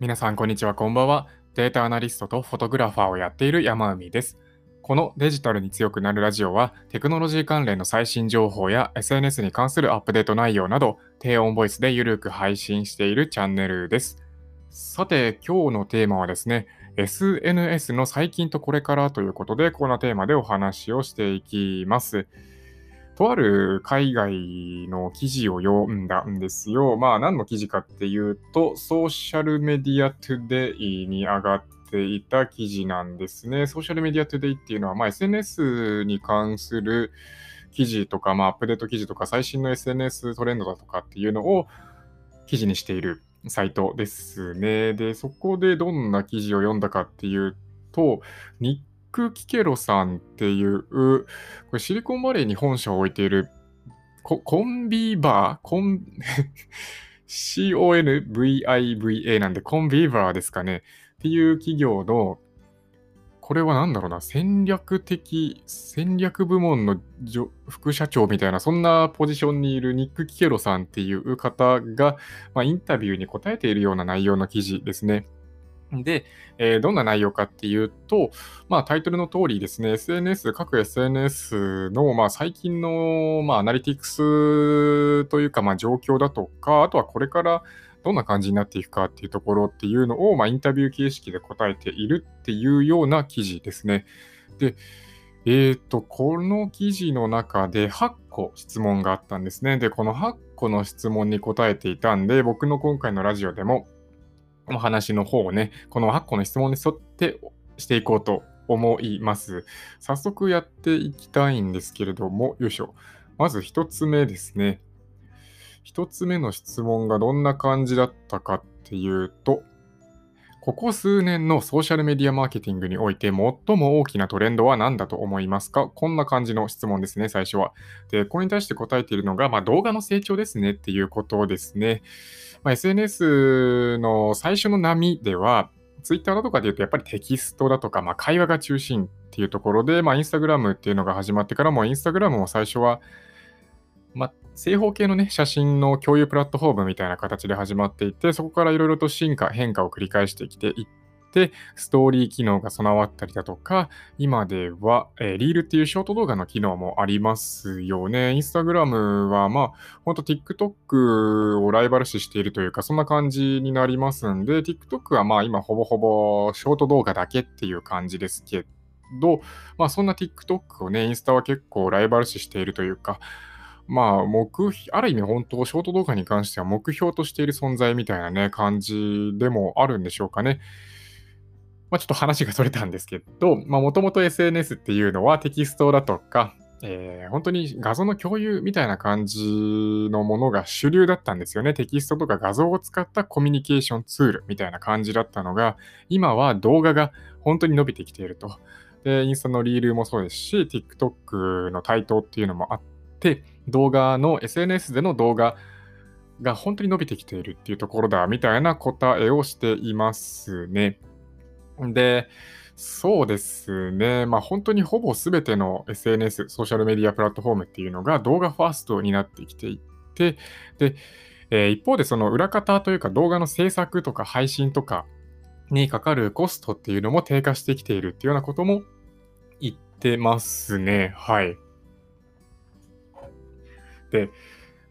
皆さん、こんにちは、こんばんは。データアナリストとフォトグラファーをやっている山海です。このデジタルに強くなるラジオは、テクノロジー関連の最新情報や SNS に関するアップデート内容など、低音ボイスでゆるく配信しているチャンネルです。さて、今日のテーマはですね、SNS の最近とこれからということで、こんなテーマでお話をしていきます。とある海外の記事を読んだんですよ。まあ何の記事かっていうと、ソーシャルメディアトゥデイに上がっていた記事なんですね。ソーシャルメディアトゥデイっていうのは、まあ、SNS に関する記事とか、まあ、アップデート記事とか、最新の SNS トレンドだとかっていうのを記事にしているサイトですね。で、そこでどんな記事を読んだかっていうと、日ク・キケロさんっていう、これシリコンバレーに本社を置いているココンビーバー？コン CONVIVA なんでコンビーバーですかね？っていう企業のこれは何だろうな？戦略的戦略部門の副社長みたいなそんなポジションにいるニック・キケロさんっていう方が、まあ、インタビューに答えているような内容の記事ですね。で、えー、どんな内容かっていうと、まあ、タイトルの通りですね、SNS、各 SNS の、まあ、最近の、まあ、アナリティクスというか、まあ、状況だとか、あとはこれからどんな感じになっていくかっていうところっていうのを、まあ、インタビュー形式で答えているっていうような記事ですね。で、えっ、ー、と、この記事の中で8個質問があったんですね。で、この8個の質問に答えていたんで、僕の今回のラジオでも、お話の方をね、この8個の質問に沿ってしていこうと思います。早速やっていきたいんですけれども、よいしょ。まず1つ目ですね。1つ目の質問がどんな感じだったかっていうと、ここ数年のソーシャルメディアマーケティングにおいて最も大きなトレンドは何だと思いますか？こんな感じの質問ですね、最初は。で、これに対して答えているのが、まあ、動画の成長ですねっていうことですね。まあ、SNS の最初の波では、Twitter だとかで言うとやっぱりテキストだとか、まあ、会話が中心っていうところで、まあ、Instagram っていうのが始まってからも、Instagram も最初は、まあ、正方形のね、写真の共有プラットフォームみたいな形で始まっていて、そこからいろいろと進化、変化を繰り返してきていって、ストーリー機能が備わったりだとか、今では、えー、リールっていうショート動画の機能もありますよね。インスタグラムは、まあ、ほんと TikTok をライバル視しているというか、そんな感じになりますんで、TikTok はまあ今ほぼほぼショート動画だけっていう感じですけど、まあそんな TikTok をね、インスタは結構ライバル視しているというか、まあ、目ある意味本当、ショート動画に関しては目標としている存在みたいなね、感じでもあるんでしょうかね。まあ、ちょっと話がそれたんですけど、まあ、もともと SNS っていうのはテキストだとか、えー、本当に画像の共有みたいな感じのものが主流だったんですよね。テキストとか画像を使ったコミュニケーションツールみたいな感じだったのが、今は動画が本当に伸びてきていると。で、インスタのリールもそうですし、TikTok の台頭っていうのもあって、動画の SNS での動画が本当に伸びてきているっていうところだみたいな答えをしていますね。で、そうですね。まあ本当にほぼ全ての SNS、ソーシャルメディアプラットフォームっていうのが動画ファーストになってきていて、で、えー、一方でその裏方というか動画の制作とか配信とかにかかるコストっていうのも低下してきているっていうようなことも言ってますね。はい。で、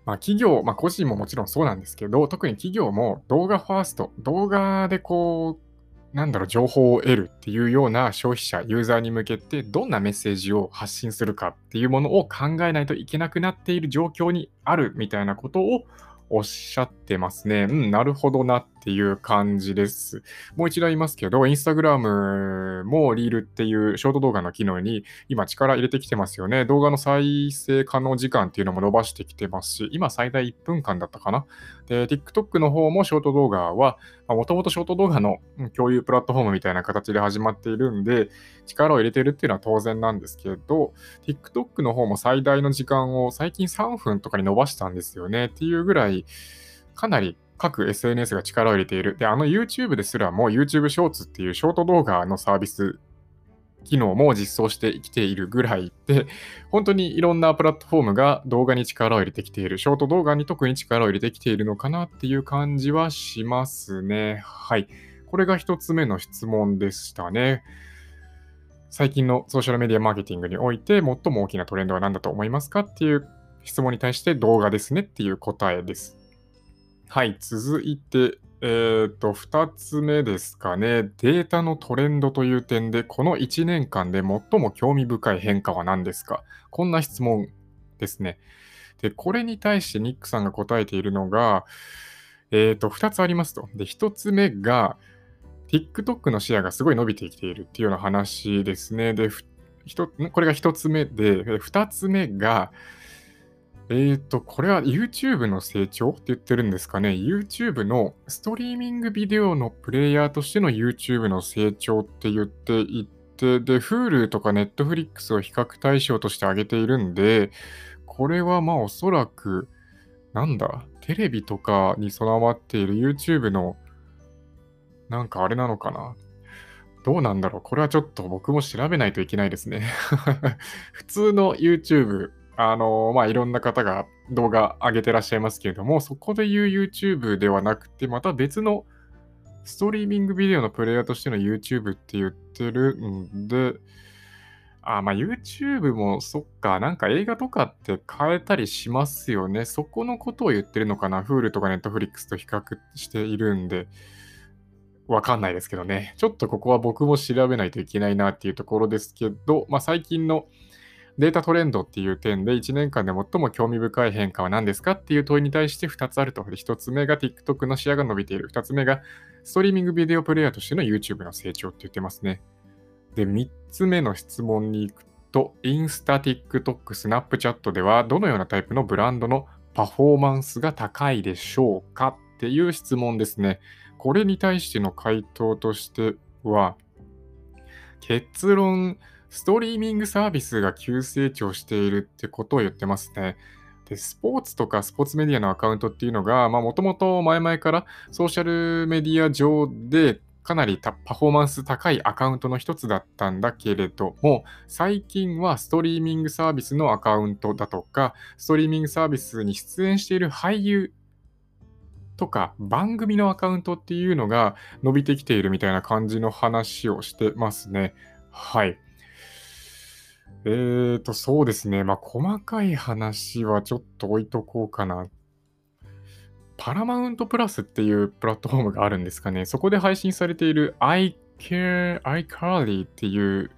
まあ、企業、まあ、個人ももちろんそうなんですけど、特に企業も動画ファースト、動画でこう、なんだろう、情報を得るっていうような消費者、ユーザーに向けてどんなメッセージを発信するかっていうものを考えないといけなくなっている状況にあるみたいなことをおっしゃってますね。うん、なるほどなっていう感じです。もう一度言いますけど、インスタグラムもリールっていうショート動画の機能に今力入れてきてますよね。動画の再生可能時間っていうのも伸ばしてきてますし、今最大1分間だったかな。で、TikTok の方もショート動画は、もともとショート動画の共有プラットフォームみたいな形で始まっているんで、力を入れてるっていうのは当然なんですけど、TikTok の方も最大の時間を最近3分とかに伸ばしたんですよねっていうぐらい、かなり各 SNS が力を入れている。で、あの YouTube ですらも YouTube ショーツっていうショート動画のサービス機能も実装してきているぐらいで、本当にいろんなプラットフォームが動画に力を入れてきている、ショート動画に特に力を入れてきているのかなっていう感じはしますね。はい。これが一つ目の質問でしたね。最近のソーシャルメディアマーケティングにおいて最も大きなトレンドは何だと思いますかっていう質問に対して動画ですねっていう答えです。はい、続いて、えっ、ー、と、2つ目ですかね。データのトレンドという点で、この1年間で最も興味深い変化は何ですか？こんな質問ですね。で、これに対してニックさんが答えているのが、えっ、ー、と、2つありますと。で、1つ目が、TikTok のシェアがすごい伸びてきているっていうような話ですね。で、これが1つ目で、2つ目が、えっ、ー、と、これは YouTube の成長って言ってるんですかね？YouTube のストリーミングビデオのプレイヤーとしての YouTube の成長って言っていて、で、Hulu とか Netflix を比較対象として挙げているんで、これはまあおそらく、なんだ、テレビとかに備わっている YouTube の、なんかあれなのかな？どうなんだろう？これはちょっと僕も調べないといけないですね 普通の YouTube あの、まあ、いろんな方が動画上げてらっしゃいますけれども、そこで言う YouTube ではなくて、また別のストリーミングビデオのプレイヤーとしての YouTube って言ってるんで、あ、まあ YouTube もそっか、なんか映画とかって変えたりしますよね。そこのことを言ってるのかな。Hulu とか Netflix と比較しているんで、わかんないですけどね。ちょっとここは僕も調べないといけないなっていうところですけど、まあ最近のデータトレンドっていう点で1年間で最も興味深い変化は何ですかっていう問いに対して2つあると。1つ目が TikTok の視野が伸びている。2つ目がストリーミングビデオプレイヤーとしての YouTube の成長って言ってますね。で、3つ目の質問に行くと、インスタ、TikTok、スナップチャットではどのようなタイプのブランドのパフォーマンスが高いでしょうかっていう質問ですね。これに対しての回答としては、結論、ストリーミングサービスが急成長しているってことを言ってますね。で、スポーツとかスポーツメディアのアカウントっていうのが、もともと前々からソーシャルメディア上でかなりパフォーマンス高いアカウントの一つだったんだけれども、最近はストリーミングサービスのアカウントだとか、ストリーミングサービスに出演している俳優とか番組のアカウントっていうのが伸びてきているみたいな感じの話をしてますね。はい。えーと、そうですね。まあ、細かい話はちょっと置いとこうかな。パラマウントプラスっていうプラットフォームがあるんですかね。そこで配信されている I Care, iCarly っていう、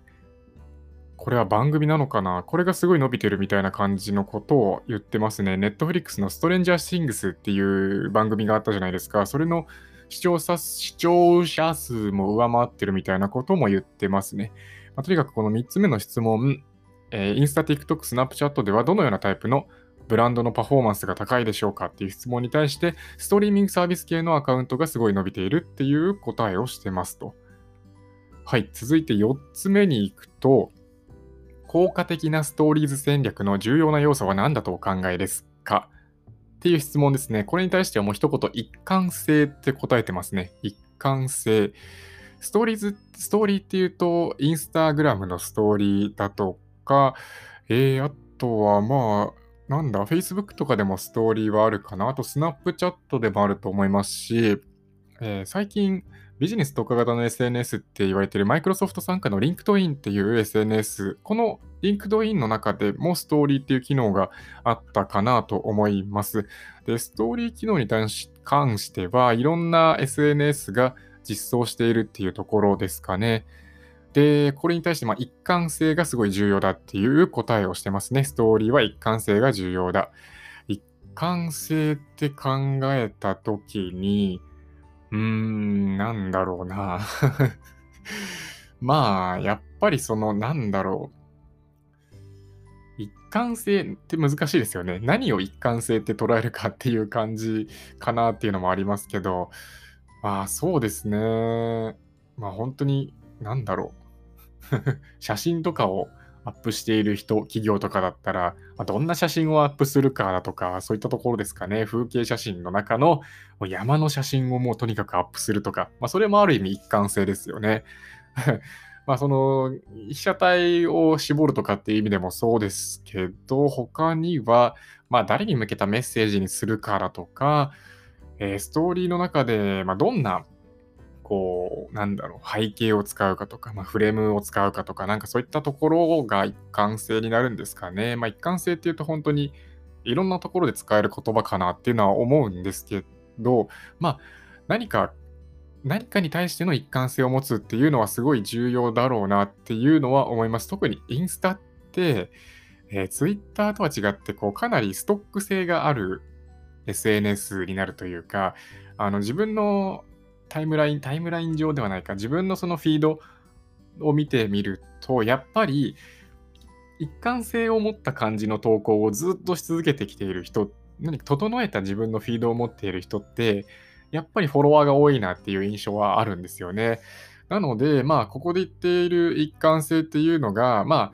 これは番組なのかなこれがすごい伸びてるみたいな感じのことを言ってますね。Netflix のストレンジャーシングスっていう番組があったじゃないですか。それの視聴者視聴者数も上回ってるみたいなことも言ってますね。まあ、とにかくこの3つ目の質問、えー、インスタ、TikTok、スナップチャットではどのようなタイプのブランドのパフォーマンスが高いでしょうかっていう質問に対して、ストリーミングサービス系のアカウントがすごい伸びているっていう答えをしてますと。はい、続いて4つ目に行くと、効果的なストーリーズ戦略の重要な要素は何だとお考えですか？っていう質問ですね。これに対してはもう一言、一貫性って答えてますね。一貫性。ストーリーズ、ストーリーっていうと、インスタグラムのストーリーだとか、えー、あとはまあ、なんだ、Facebook とかでもストーリーはあるかな。あと、Snapchat でもあると思いますし、えー、最近、ビジネス特化型の SNS って言われているマイクロソフト参加の LinkedIn っていう SNS、この LinkedIn の中でもストーリーっていう機能があったかなと思います。で、ストーリー機能に関しては、いろんな SNS が実装しているっていうところですかね。で、これに対してま一貫性がすごい重要だっていう答えをしてますね。ストーリーは一貫性が重要だ。一貫性って考えたときに、うーん、なんだろうな。まあ、やっぱりその、なんだろう。一貫性って難しいですよね。何を一貫性って捉えるかっていう感じかなっていうのもありますけど、まあそうですね。まあ本当に、なんだろう。写真とかをアップしている人、企業とかだったら、ま、どんな写真をアップするかだとか、そういったところですかね。風景写真の中の山の写真をもうとにかくアップするとか、まあ、それもある意味一貫性ですよね。まあ、その、被写体を絞るとかっていう意味でもそうですけど、他には、まあ、誰に向けたメッセージにするからとか、えー、ストーリーの中で、まあ、どんな、こう、なんだろう、背景を使うかとか、まあ、フレームを使うかとか、なんかそういったところが一貫性になるんですかね。まあ、一貫性っていうと本当にいろんなところで使える言葉かなっていうのは思うんですけど、まあ、何か何かに対しての一貫性を持つっていうのはすごい重要だろうなっていうのは思います。特にインスタって、えー、Twitter とは違ってこうかなりストック性がある SNS になるというか、あの自分のタイムライン、タイムライン上ではないか、自分のそのフィードを見てみると、やっぱり一貫性を持った感じの投稿をずっとし続けてきている人、何か整えた自分のフィードを持っている人って、やっぱりフォロワーが多いなっていう印象はあるんですよね。なので、まあ、ここで言っている一貫性っていうのが、まあ、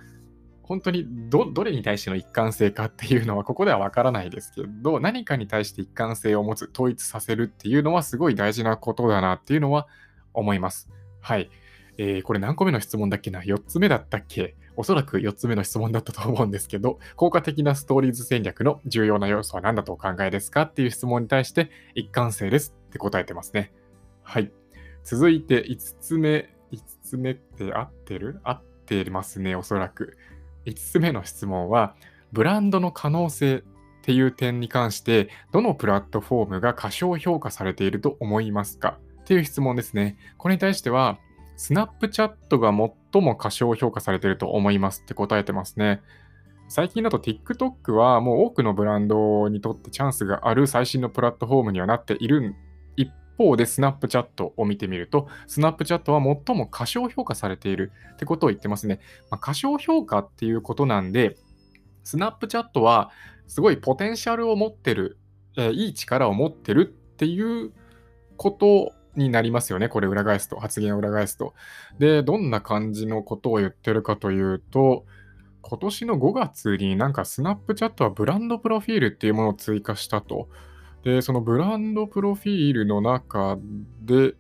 本当にどれに対しての一貫性かっていうのはここではわからないですけど何かに対して一貫性を持つ統一させるっていうのはすごい大事なことだなっていうのは思います。はい。えー、これ何個目の質問だっけな ?4 つ目だったっけ？おそらく4つ目の質問だったと思うんですけど、効果的なストーリーズ戦略の重要な要素は何だとお考えですかっていう質問に対して一貫性ですって答えてますね。はい。続いて5つ目。5つ目って合ってる？合ってますね、おそらく。5つ目の質問は、ブランドの可能性っていう点に関して、どのプラットフォームが過小評価されていると思いますか？っていう質問ですね。これに対しては、スナップチャットが最も過小評価されていると思いますって答えてますね。最近だと TikTok はもう多くのブランドにとってチャンスがある最新のプラットフォームにはなっている一方でスナップチャットを見てみると、スナップチャットは最も過小評価されているってことを言ってますね。まあ、過小評価っていうことなんで、スナップチャットはすごいポテンシャルを持ってる、えー、いい力を持ってるっていうことになりますよね。これ裏返すと、発言を裏返すと。で、どんな感じのことを言ってるかというと、今年の5月になんかスナップチャットはブランドプロフィールっていうものを追加したと。で、そのブランドプロフィールの中で、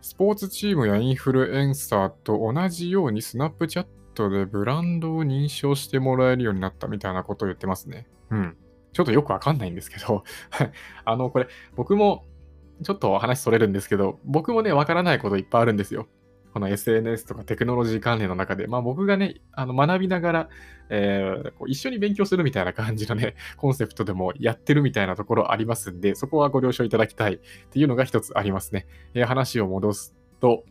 スポーツチームやインフルエンサーと同じようにスナップチャットでブランドを認証してもらえるようになったみたいなことを言ってますね。うん。ちょっとよくわかんないんですけど あの、これ、僕もちょっと話それるんですけど、僕もね、わからないこといっぱいあるんですよ。この SNS とかテクノロジー関連の中で、まあ僕がね、あの学びながら、えー、こう一緒に勉強するみたいな感じのね、コンセプトでもやってるみたいなところありますんで、そこはご了承いただきたいっていうのが一つありますね。えー、話を戻すと、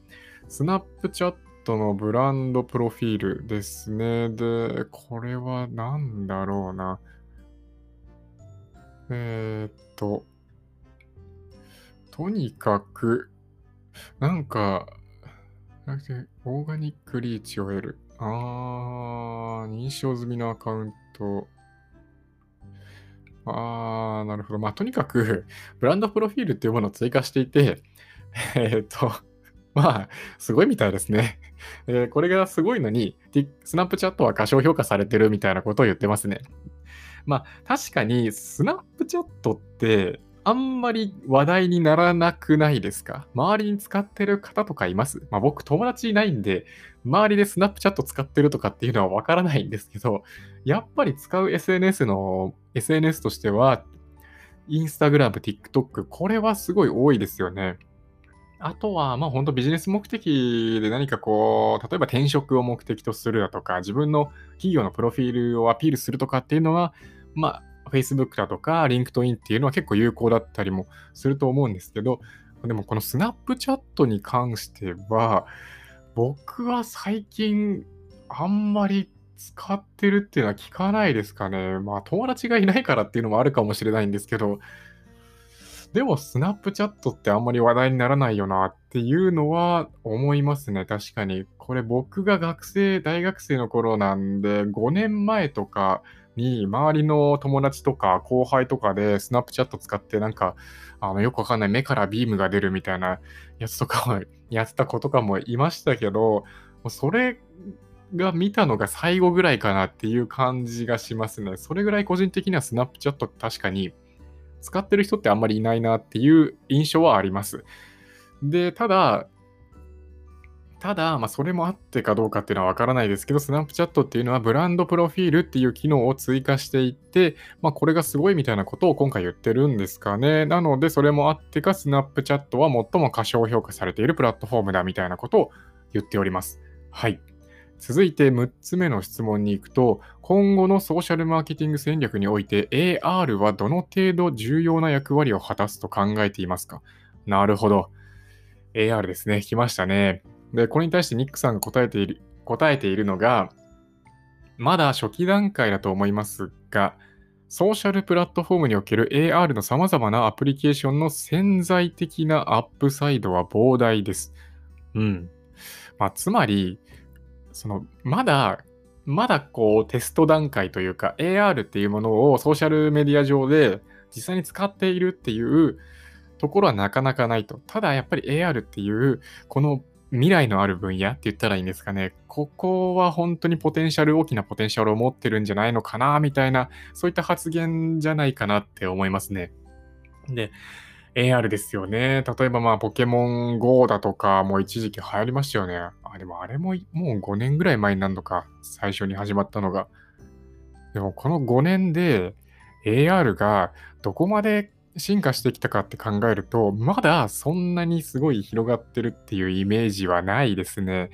スナップチャットのブランドプロフィールですね。で、これは何だろうな。えー、っと、とにかく、なんか、オーガニックリーチを得る。あー、認証済みのアカウント。あー、なるほど。まあ、とにかく、ブランドプロフィールっていうものを追加していて、えっ、と、まあ、すごいみたいですね。えー、これがすごいのに、スナップチャットは過小評価されてるみたいなことを言ってますね。まあ、確かに、スナップチャットって、あんまり話題にならなくないですか？周りに使ってる方とかいます？まあ僕友達いないんで、周りでスナップチャット使ってるとかっていうのはわからないんですけど、やっぱり使う SNS の、SNS としては、インスタグラム、TikTok、これはすごい多いですよね。あとは、まあ本当ビジネス目的で何かこう、例えば転職を目的とするだとか、自分の企業のプロフィールをアピールするとかっていうのは、まあ Facebook だとか LinkedIn っていうのは結構有効だったりもすると思うんですけど、でもこのスナップチャットに関しては、僕は最近あんまり使ってるっていうのは聞かないですかね。まあ友達がいないからっていうのもあるかもしれないんですけど、でもスナップチャットってあんまり話題にならないよなっていうのは思いますね。確かに。これ僕が学生、大学生の頃なんで5年前とかに、周りの友達とか後輩とかでスナップチャット使って、なんか、あの、よくわかんない目からビームが出るみたいなやつとかも やってた子とかもいましたけど、それが見たのが最後ぐらいかなっていう感じがしますね。それぐらい個人的にはスナップチャット確かに使ってる人ってあんまりいないなっていう印象はあります。で、ただ、ただ、まあ、それもあってかどうかっていうのはわからないですけど、スナップチャットっていうのはブランドプロフィールっていう機能を追加していって、まあ、これがすごいみたいなことを今回言ってるんですかね。なので、それもあってか、スナップチャットは最も過小評価されているプラットフォームだみたいなことを言っております。はい。続いて6つ目の質問に行くと、今後のソーシャルマーケティング戦略において AR はどの程度重要な役割を果たすと考えていますか？なるほど。AR ですね。来ましたね。で、これに対してニックさんが答えている、答えているのが、まだ初期段階だと思いますが、ソーシャルプラットフォームにおける AR の様々なアプリケーションの潜在的なアップサイドは膨大です。うん。まあ、つまり、その、まだ、まだこうテスト段階というか AR っていうものをソーシャルメディア上で実際に使っているっていうところはなかなかないと。ただやっぱり AR っていうこの未来のある分野って言ったらいいんですかね。ここは本当にポテンシャル、大きなポテンシャルを持ってるんじゃないのかな、みたいな、そういった発言じゃないかなって思いますね。で、AR ですよね。例えばまあ、ポケモン GO だとか、もう一時期流行りましたよね。あ、でもあれももう5年ぐらい前になるのか、最初に始まったのが。でもこの5年で AR がどこまで進化してきたかって考えると、まだそんなにすごい広がってるっていうイメージはないですね。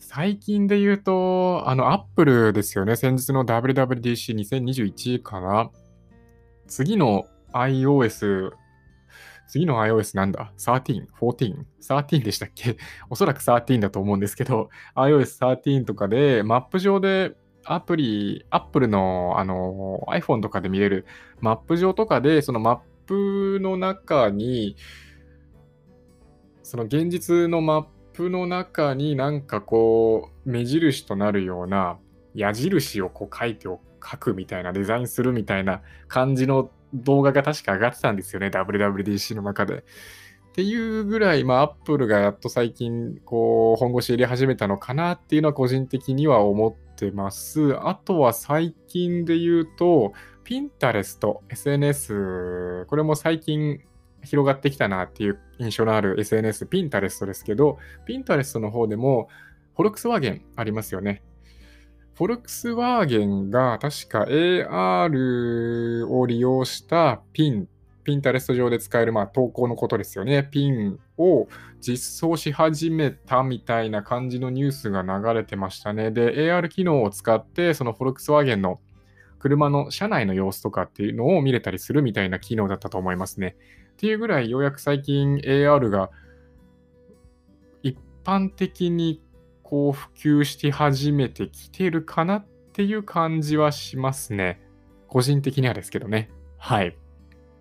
最近で言うと、あの、アップルですよね。先日の WWDC2021 かな。次の iOS、次の iOS なんだ ?13、14、13でしたっけ？おそらく13だと思うんですけど、iOS13 とかでマップ上でアプリ、アップルのあの iPhone とかで見れるマップ上とかで、そのマップの中に、その現実のマップの中になんかこう、目印となるような矢印をこう書いてお書くみたいな、デザインするみたいな感じの動画が確か上がってたんですよね、WWDC の中で。っていうぐらい、まあ、アップルがやっと最近、こう、本腰入れ始めたのかなっていうのは個人的には思ってます。あとは最近で言うと、ピンタレスト、SNS、これも最近広がってきたなっていう印象のある SNS、ピンタレストですけど、ピンタレストの方でも、フォルクスワーゲンありますよね。フォルクスワーゲンが確か AR を利用したピンピンタレスト上で使える、まあ、投稿のことですよね。ピンを実装し始めたみたいな感じのニュースが流れてましたね。で、AR 機能を使って、そのフォルクスワーゲンの車の車内の様子とかっていうのを見れたりするみたいな機能だったと思いますね。っていうぐらい、ようやく最近 AR が一般的にこう普及して始めてきてるかなっていう感じはしますね。個人的にはですけどね。はい。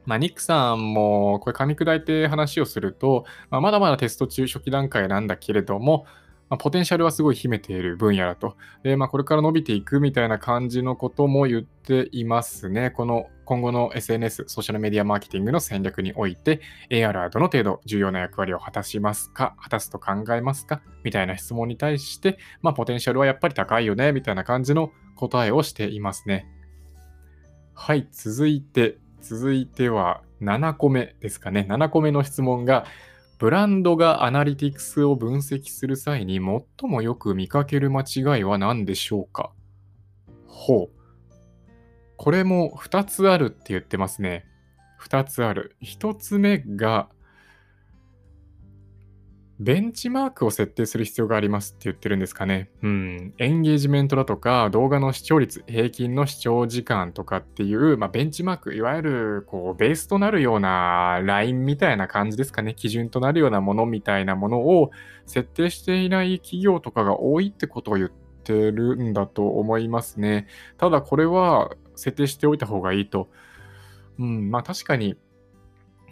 まあ、ニックさんもこれ噛み砕いて話をすると、まあ、まだまだテスト中初期段階なんだけれども、まあ、ポテンシャルはすごい秘めている分野だと。で、まあ、これから伸びていくみたいな感じのことも言っていますね。この今後の SNS、ソーシャルメディアマーケティングの戦略において、AR はどの程度重要な役割を果たしますか？果たすと考えますか？みたいな質問に対して、まあ、ポテンシャルはやっぱり高いよね？みたいな感じの答えをしていますね。はい、続いて、続いては7個目ですかね。7個目の質問が、ブランドがアナリティクスを分析する際に最もよく見かける間違いは何でしょうか？ほう。これも2つあるって言ってますね。2つある。1つ目が、ベンチマークを設定する必要がありますって言ってるんですかね。うん。エンゲージメントだとか、動画の視聴率、平均の視聴時間とかっていう、まあ、ベンチマーク、いわゆる、こう、ベースとなるようなラインみたいな感じですかね。基準となるようなものみたいなものを設定していない企業とかが多いってことを言ってるんだと思いますね。ただ、これは設定しておいた方がいいと。うん、まあ確かに、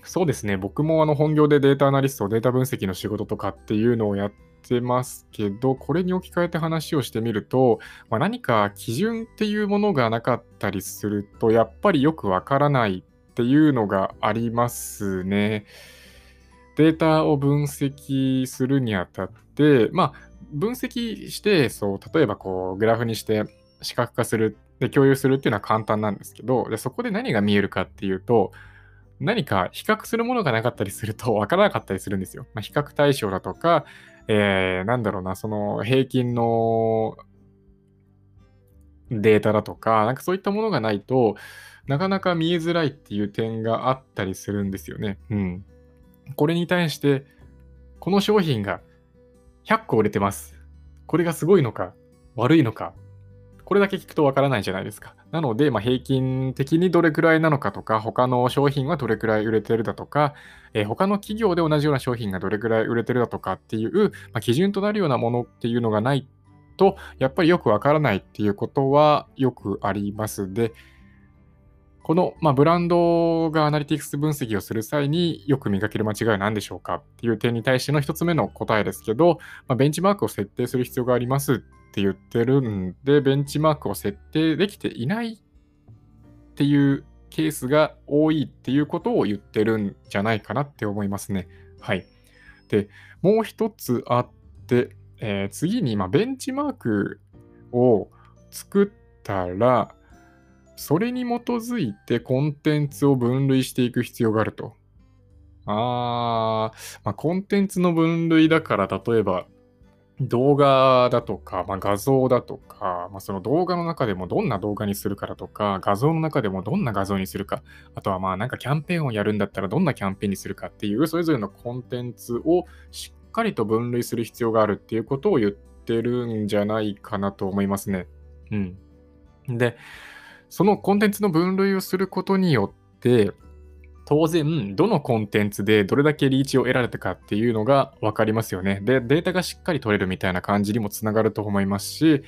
そうですね。僕もあの本業でデータアナリスト、データ分析の仕事とかっていうのをやってますけど、これに置き換えて話をしてみると、まあ、何か基準っていうものがなかったりすると、やっぱりよくわからないっていうのがありますね。データを分析するにあたって、まあ、分析して、そう、例えばこう、グラフにして視覚化する、で共有するっていうのは簡単なんですけど、でそこで何が見えるかっていうと、何か比較するものがなかったりすると 分からなかったりするんですよ。まあ、比較対象だとか、えー、なんだろうな、その平均のデータだとか、なんかそういったものがないとなかなか見えづらいっていう点があったりするんですよね。うん。これに対して、この商品が100個売れてます。これがすごいのか、悪いのか、これだけ聞くとわからないじゃないですか。なので、まあ、平均的にどれくらいなのかとか、他の商品はどれくらい売れてるだとか、えー、他の企業で同じような商品がどれくらい売れてるだとかっていう、まあ、基準となるようなものっていうのがないと、やっぱりよくわからないっていうことはよくありますで、この、まあ、ブランドがアナリティクス分析をする際によく見かける間違いは何でしょうかっていう点に対しての一つ目の答えですけど、まあ、ベンチマークを設定する必要がありますって言ってるんで、ベンチマークを設定できていないっていうケースが多いっていうことを言ってるんじゃないかなって思いますね。はい。で、もう一つあって、えー、次に、ま、ベンチマークを作ったら、それに基づいてコンテンツを分類していく必要があると。あー、まあ、コンテンツの分類だから、例えば、動画だとか、まあ、画像だとか、まあ、その動画の中でもどんな動画にするかだとか、画像の中でもどんな画像にするか、あとはまあなんかキャンペーンをやるんだったらどんなキャンペーンにするかっていう、それぞれのコンテンツをしっかりと分類する必要があるっていうことを言ってるんじゃないかなと思いますね。うん。で、そのコンテンツの分類をすることによって、当然、どのコンテンツでどれだけリーチを得られたかっていうのが分かりますよね。で、データがしっかり取れるみたいな感じにもつながると思いますし、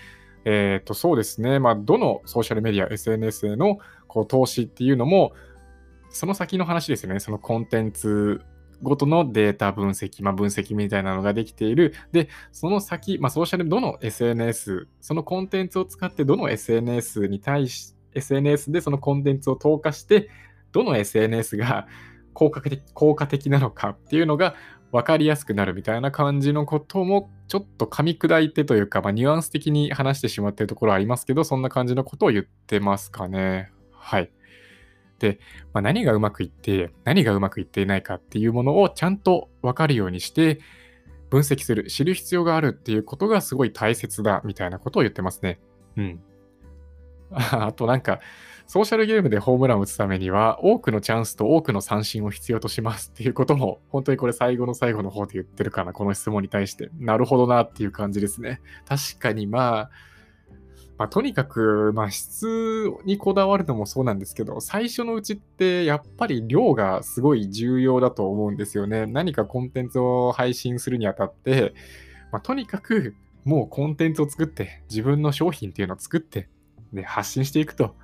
えっ、ー、と、そうですね。まあ、どのソーシャルメディア、SNS へのこう投資っていうのも、その先の話ですよね。そのコンテンツごとのデータ分析、まあ、分析みたいなのができている。で、その先、まあ、ソーシャル、どの SNS、そのコンテンツを使ってどの SNS に対し SNS でそのコンテンツを投下して、どの SNS が効果的効果的なのかっていうのが分かりやすくなるみたいな感じのこともちょっと噛み砕いてというか、まあ、ニュアンス的に話してしまってるところありますけど、そんな感じのことを言ってますかね。はい。で、まあ、何がうまくいって、何がうまくいっていないかっていうものをちゃんと分かるようにして、分析する、知る必要があるっていうことがすごい大切だみたいなことを言ってますね。うん。あとなんか、ソーシャルゲームでホームランを打つためには、多くのチャンスと多くの三振を必要としますっていうことも、本当にこれ最後の最後の方で言ってるかな、この質問に対して。なるほどなっていう感じですね。確かにまあ、まあ、とにかく、まあ、質にこだわるのもそうなんですけど、最初のうちってやっぱり量がすごい重要だと思うんですよね。何かコンテンツを配信するにあたって、まあ、とにかくもうコンテンツを作って、自分の商品っていうのを作って、で、発信していくと。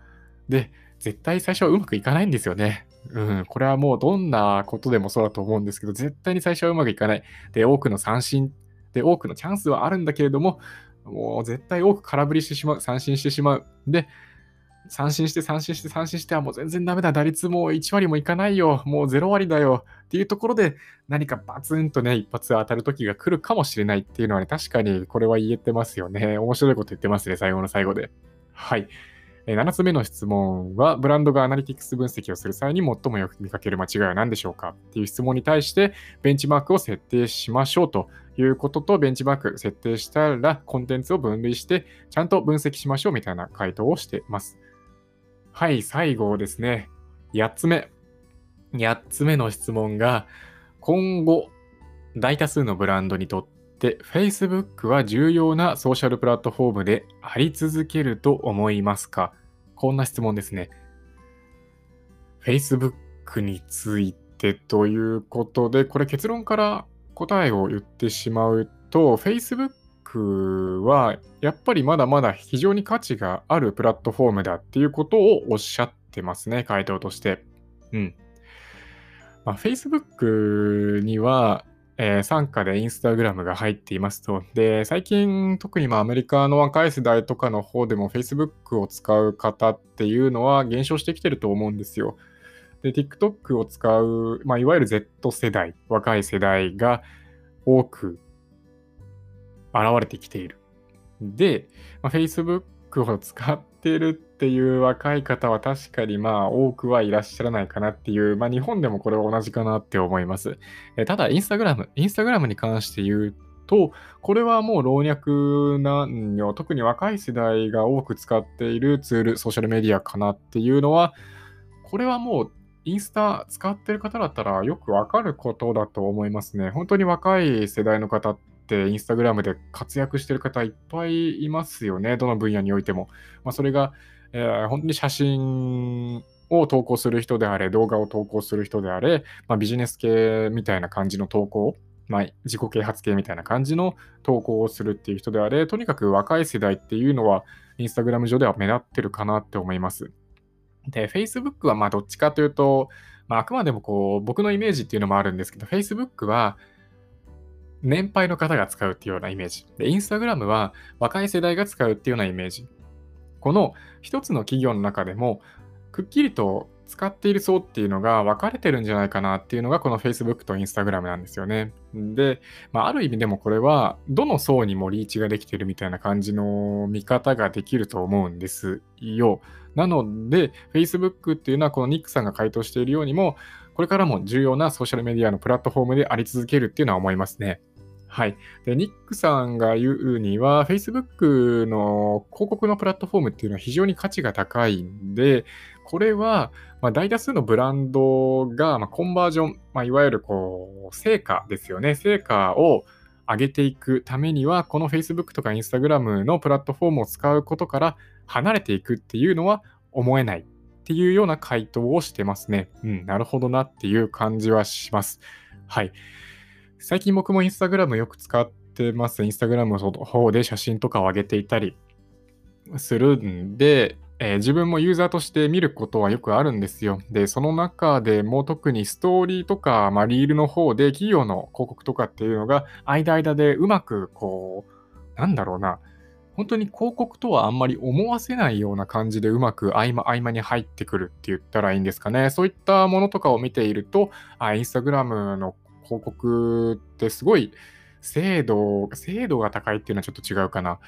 で、絶対最初はうまくいかないんですよね。うん、これはもうどんなことでもそうだと思うんですけど、絶対に最初はうまくいかない。で、多くの三振、で、多くのチャンスはあるんだけれども、もう絶対多く空振りしてしまう、三振してしまう。で、三振して三振して三振してはもう全然ダメだ。打率もう1割もいかないよ。もう0割だよ。っていうところで何かバツンとね、一発当たる時が来るかもしれないっていうのはね、確かにこれは言えてますよね。面白いこと言ってますね、最後の最後で。はい。7つ目の質問は、ブランドがアナリティクス分析をする際に最もよく見かける間違いは何でしょうかっていう質問に対して、ベンチマークを設定しましょうということと、ベンチマーク設定したら、コンテンツを分類して、ちゃんと分析しましょうみたいな回答をしています。はい、最後ですね。8つ目。8つ目の質問が、今後、大多数のブランドにとっ、て Facebook は重要なソーシャルプラットフォームであり続けると思いますか？こんな質問ですね。Facebook についてということで、これ結論から答えを言ってしまうと、Facebook はやっぱりまだまだ非常に価値があるプラットフォームだっていうことをおっしゃってますね、回答として。うん。まあ、Facebook にはえー、傘下でインスタグラムが入っていますと。で、最近特にまあアメリカの若い世代とかの方でも Facebook を使う方っていうのは減少してきてると思うんですよ。で、TikTok を使う、まあ、いわゆる Z 世代、若い世代が多く現れてきている。で、まあ、Facebook を使ってるっていう若い方は確かにまあ多くはいらっしゃらないかなっていう、まあ日本でもこれは同じかなって思います。えただ、インスタグラム、インスタグラムに関して言うと、これはもう老若男女、特に若い世代が多く使っているツール、ソーシャルメディアかなっていうのは、これはもうインスタ使ってる方だったらよくわかることだと思いますね。本当に若い世代の方ってインスタグラムで活躍してる方いっぱいいますよね。どの分野においても。まあ、それが、えー、本当に写真を投稿する人であれ、動画を投稿する人であれ、まあ、ビジネス系みたいな感じの投稿、まあ、自己啓発系みたいな感じの投稿をするっていう人であれ、とにかく若い世代っていうのは、インスタグラム上では目立ってるかなって思います。で、Facebook はまあどっちかというと、まあ、あくまでもこう僕のイメージっていうのもあるんですけど、Facebook は年配の方が使うっていうようなイメージ。で、Instagram は若い世代が使うっていうようなイメージ。この一つの企業の中でも、くっきりと使っている層っていうのが分かれてるんじゃないかなっていうのがこの Facebook と Instagram なんですよね。で、まあ、ある意味でもこれはどの層にもリーチができてるみたいな感じの見方ができると思うんですよ。なので、Facebook っていうのはこのニックさんが回答しているようにも、これからも重要なソーシャルメディアのプラットフォームであり続けるっていうのは思いますね。はい。で、ニックさんが言うには、Facebook の広告のプラットフォームっていうのは非常に価値が高いんで、これは、まあ、大多数のブランドが、まあ、コンバージョン、まあ、いわゆるこう、成果ですよね。成果を上げていくためには、この Facebook とか Instagram のプラットフォームを使うことから離れていくっていうのは思えないっていうような回答をしてますね。うん、なるほどなっていう感じはします。はい。最近僕もインスタグラムよく使ってます。インスタグラムの方で写真とかを上げていたりするんで、えー、自分もユーザーとして見ることはよくあるんですよ。で、その中でも特にストーリーとか、まあ、リールの方で企業の広告とかっていうのが間々でうまくこう、なんだろうな、本当に広告とはあんまり思わせないような感じでうまく合間合間に入ってくるって言ったらいいんですかね。そういったものとかを見ていると、あ、インスタグラムの広告ってすごい精度、精度が高いっていうのはちょっと違うかな。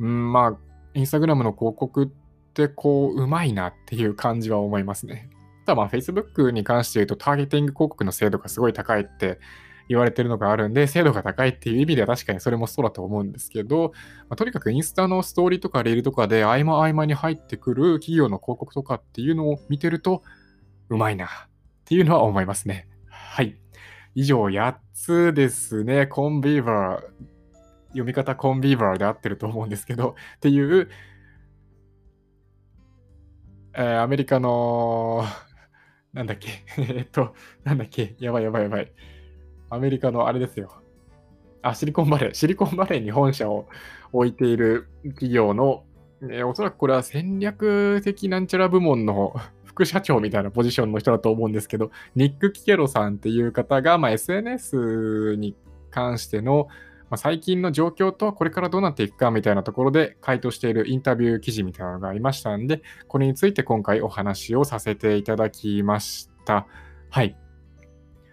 うん、まあ、インスタグラムの広告ってこう、うまいなっていう感じは思いますね。ただまあ、Facebook に関して言うと、ターゲティング広告の精度がすごい高いって言われてるのがあるんで、精度が高いっていう意味では確かにそれもそうだと思うんですけど、まあ、とにかくインスタのストーリーとかレールとかで合間合間に入ってくる企業の広告とかっていうのを見てると、うまいなっていうのは思いますね。はい。以上8つですね。コンビーバー。読み方コンビーバーで合ってると思うんですけど、っていう、えー、アメリカの、なんだっけ、えっと、なんだっけ、やばいやばいやばい。アメリカのあれですよ。あ、シリコンバレー。シリコンバレーに本社を置いている企業の、えー、おそらくこれは戦略的なんちゃら部門の副社長みたいなポジションの人だと思うんですけど、ニック・キケロさんっていう方が、まあ、SNS に関しての、まあ、最近の状況とこれからどうなっていくかみたいなところで回答しているインタビュー記事みたいなのがありましたんで、これについて今回お話をさせていただきました。はい。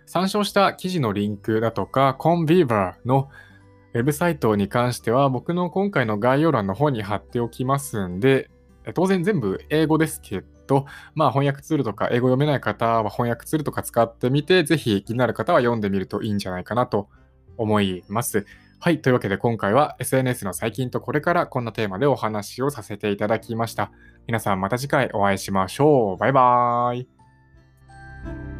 参照した記事のリンクだとか、コンビーバーのウェブサイトに関しては僕の今回の概要欄の方に貼っておきますんで、当然全部英語ですけと、まあ翻訳ツールとか英語読めない方は翻訳ツールとか使ってみて、ぜひ気になる方は読んでみるといいんじゃないかなと思います。はい。というわけで今回は SNS の最近とこれからこんなテーマでお話をさせていただきました。皆さんまた次回お会いしましょう。バイバーイ。